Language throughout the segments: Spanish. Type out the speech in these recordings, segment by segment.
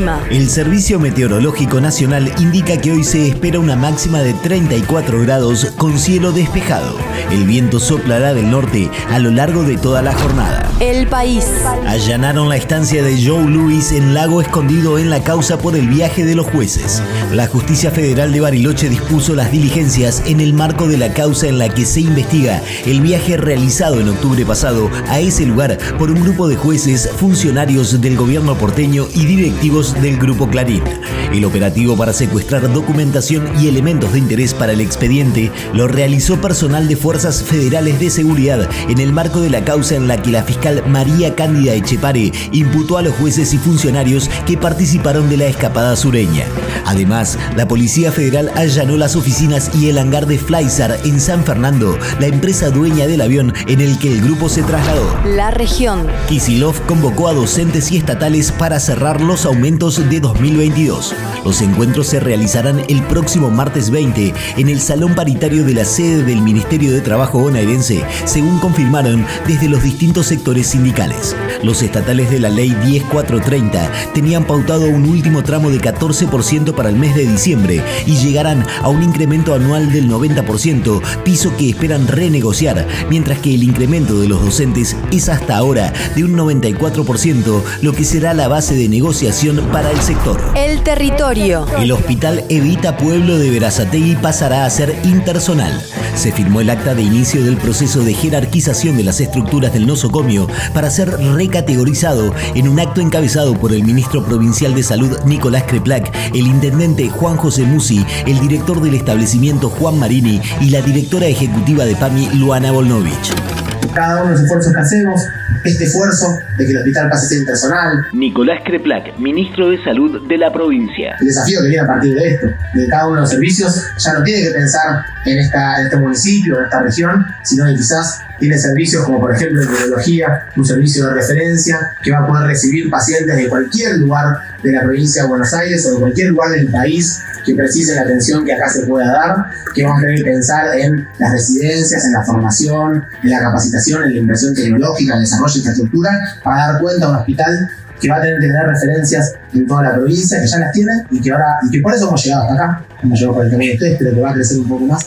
El clima. El Servicio Meteorológico Nacional indica que hoy se espera una máxima de 34 grados con cielo despejado. El viento soplará del norte a lo largo de toda la jornada. El país. Allanaron la estancia de Joe Louis en Lago Escondido en la causa por el viaje de los jueces. La Justicia Federal de Bariloche dispuso las diligencias en el marco de la causa en la que se investiga el viaje realizado en octubre pasado a ese lugar por un grupo de jueces, funcionarios del gobierno porteño y directivos del Grupo Clarín. El operativo para secuestrar documentación y elementos de interés para el expediente lo realizó personal de Fuerzas Federales de Seguridad en el marco de la causa en la que la fiscal María Cándida Echepare imputó a los jueces y funcionarios que participaron de la escapada sureña. Además, la Policía Federal allanó las oficinas y el hangar de Flysar en San Fernando, la empresa dueña del avión en el que el grupo se trasladó. La región. Kisilov convocó a docentes y estatales para cerrar los aumentos de 2022. Los encuentros se realizarán el próximo martes 20 en el Salón Paritario de la sede del Ministerio de Trabajo bonaerense, según confirmaron desde los distintos sectores sindicales. Los estatales de la ley 10430 tenían pautado un último tramo de 14% para el mes de diciembre y llegarán a un incremento anual del 90%, piso que esperan renegociar, mientras que el incremento de los docentes es hasta ahora de un 94%, lo que será la base de negociación para el sector. El territorio. El hospital Evita Pueblo de Verazategui pasará a ser intersonal. Se firmó el acta de inicio del proceso de jerarquización de las estructuras del nosocomio para ser recategorizado en un acto encabezado por el ministro provincial de Salud Nicolás Creplac, el intendente Juan José Musi, el director del establecimiento Juan Marini y la directora ejecutiva de PAMI Luana Volnovich. Cada uno de los esfuerzos que hacemos este esfuerzo de que el hospital pase a ser intersonal. Nicolás Creplac, ministro de Salud de la provincia. El desafío que viene a partir de esto, de cada uno de los servicios, ya no tiene que pensar en, esta, en este municipio, en esta región, sino que quizás tiene servicios como por ejemplo en neurología, un servicio de referencia que va a poder recibir pacientes de cualquier lugar de la provincia de Buenos Aires o de cualquier lugar del país que precise la atención que acá se pueda dar, que vamos a tener que pensar en las residencias, en la formación, en la capacitación, en la inversión tecnológica, en el desarrollo de infraestructura, para dar cuenta a un hospital que va a tener que tener referencias en toda la provincia, que ya las tiene y que ahora, y que por eso hemos llegado hasta acá, hemos llegado por el camino de ustedes, pero que va a crecer un poco más.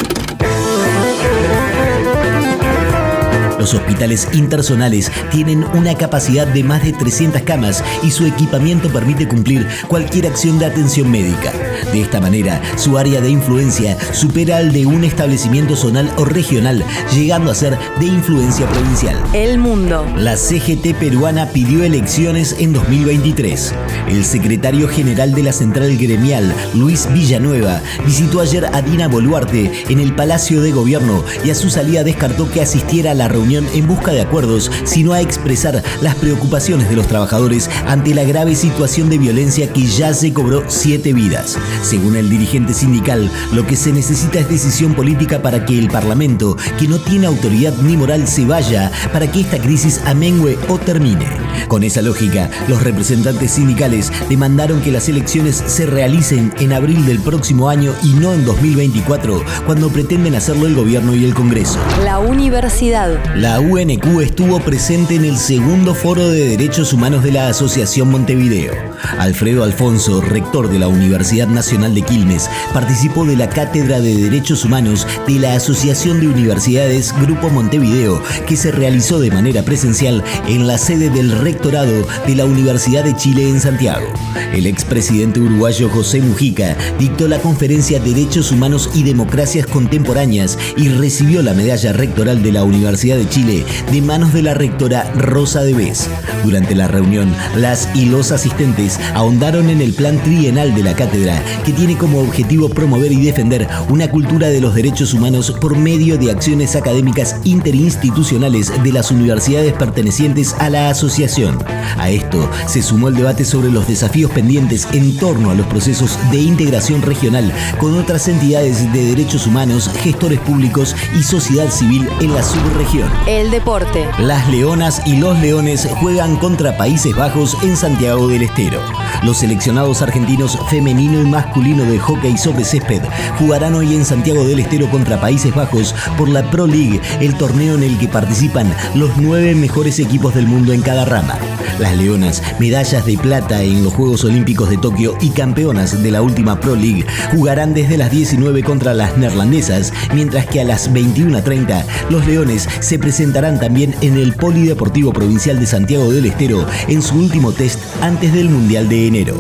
Los hospitales intersonales tienen una capacidad de más de 300 camas y su equipamiento permite cumplir cualquier acción de atención médica. De esta manera, su área de influencia supera al de un establecimiento zonal o regional, llegando a ser de influencia provincial. El mundo. La CGT peruana pidió elecciones en 2023. El secretario general de la Central Gremial, Luis Villanueva, visitó ayer a Dina Boluarte en el Palacio de Gobierno y a su salida descartó que asistiera a la reunión en busca de acuerdos, sino a expresar las preocupaciones de los trabajadores ante la grave situación de violencia que ya se cobró siete vidas. Según el dirigente sindical, lo que se necesita es decisión política para que el Parlamento, que no tiene autoridad ni moral, se vaya para que esta crisis amengue o termine. Con esa lógica, los representantes sindicales demandaron que las elecciones se realicen en abril del próximo año y no en 2024, cuando pretenden hacerlo el gobierno y el Congreso. La universidad. La UNQ estuvo presente en el segundo foro de derechos humanos de la Asociación Montevideo. Alfredo Alfonso, rector de la Universidad Nacional de Quilmes, participó de la Cátedra de Derechos Humanos de la Asociación de Universidades Grupo Montevideo, que se realizó de manera presencial en la sede del rectorado de la Universidad de Chile en Santiago. El expresidente uruguayo José Mujica dictó la conferencia Derechos Humanos y Democracias Contemporáneas y recibió la medalla rectoral de la Universidad de Chile de manos de la rectora Rosa de Bes. Durante la reunión, las y los asistentes ahondaron en el plan trienal de la cátedra, que tiene como objetivo promover y defender una cultura de los derechos humanos por medio de acciones académicas interinstitucionales de las universidades pertenecientes a la asociación. A esto se sumó el debate sobre los desafíos pendientes en torno a los procesos de integración regional con otras entidades de derechos humanos, gestores públicos y sociedad civil en la subregión. El deporte. Las Leonas y los Leones juegan contra Países Bajos en Santiago del Estero. Los seleccionados argentinos femenino y masculino de hockey sobre césped jugarán hoy en Santiago del Estero contra Países Bajos por la Pro League, el torneo en el que participan los nueve mejores equipos del mundo en cada rama. Las Leonas, medallas de plata en los Juegos Olímpicos de Tokio y campeonas de la última Pro League, jugarán desde las 19 contra las neerlandesas, mientras que a las 21.30 los Leones se presentarán también en el Polideportivo Provincial de Santiago del Estero en su último test antes del Mundial de enero.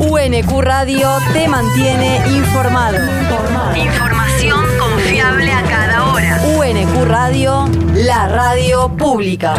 UNQ Radio te mantiene informado. Información confiable a cada hora. UNQ Radio, la radio pública.